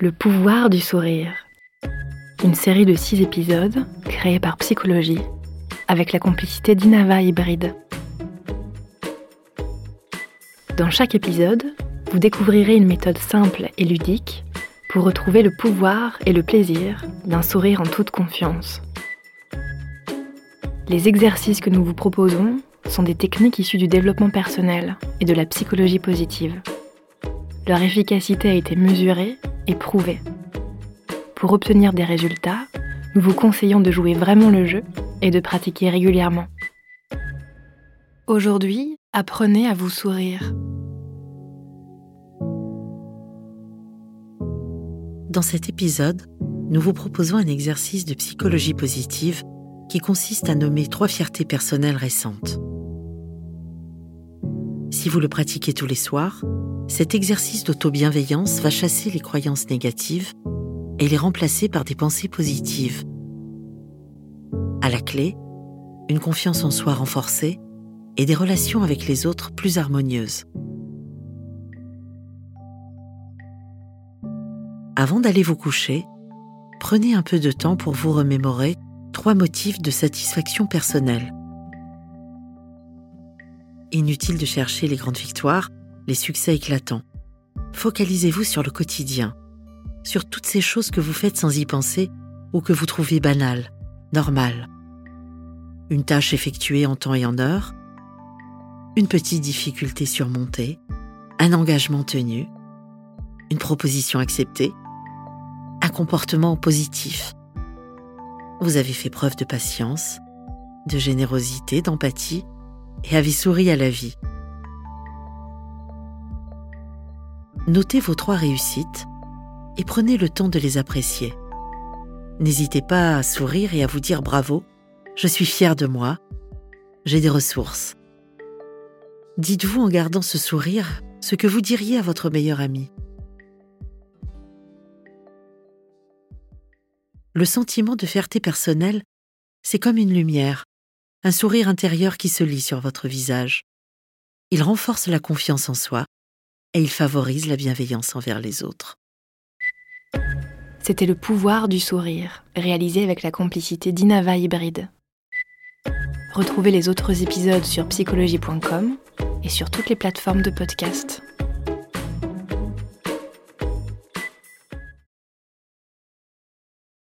Le pouvoir du sourire. Une série de six épisodes créée par Psychologie avec la complicité d'Inava Hybride. Dans chaque épisode, vous découvrirez une méthode simple et ludique pour retrouver le pouvoir et le plaisir d'un sourire en toute confiance. Les exercices que nous vous proposons sont des techniques issues du développement personnel et de la psychologie positive. Leur efficacité a été mesurée et. Pour obtenir des résultats, nous vous conseillons de jouer vraiment le jeu et de pratiquer régulièrement. Aujourd'hui, apprenez à vous sourire. Dans cet épisode, nous vous proposons un exercice de psychologie positive qui consiste à nommer trois fiertés personnelles récentes. Si vous le pratiquez tous les soirs, cet exercice d'auto-bienveillance va chasser les croyances négatives et les remplacer par des pensées positives. À la clé, une confiance en soi renforcée et des relations avec les autres plus harmonieuses. Avant d'aller vous coucher, prenez un peu de temps pour vous remémorer trois motifs de satisfaction personnelle. Inutile de chercher les grandes victoires, les succès éclatants. Focalisez-vous sur le quotidien, sur toutes ces choses que vous faites sans y penser ou que vous trouvez banales, normales. Une tâche effectuée en temps et en heure, une petite difficulté surmontée, un engagement tenu, une proposition acceptée, un comportement positif. Vous avez fait preuve de patience, de générosité, d'empathie et avez souri à la vie. Notez vos trois réussites et prenez le temps de les apprécier. N'hésitez pas à sourire et à vous dire bravo, je suis fier de moi, j'ai des ressources. Dites-vous en gardant ce sourire ce que vous diriez à votre meilleur ami. Le sentiment de fierté personnelle, c'est comme une lumière, un sourire intérieur qui se lit sur votre visage. Il renforce la confiance en soi et il favorise la bienveillance envers les autres. C'était le pouvoir du sourire, réalisé avec la complicité d'Inava Hybride. Retrouvez les autres épisodes sur psychologie.com et sur toutes les plateformes de podcast.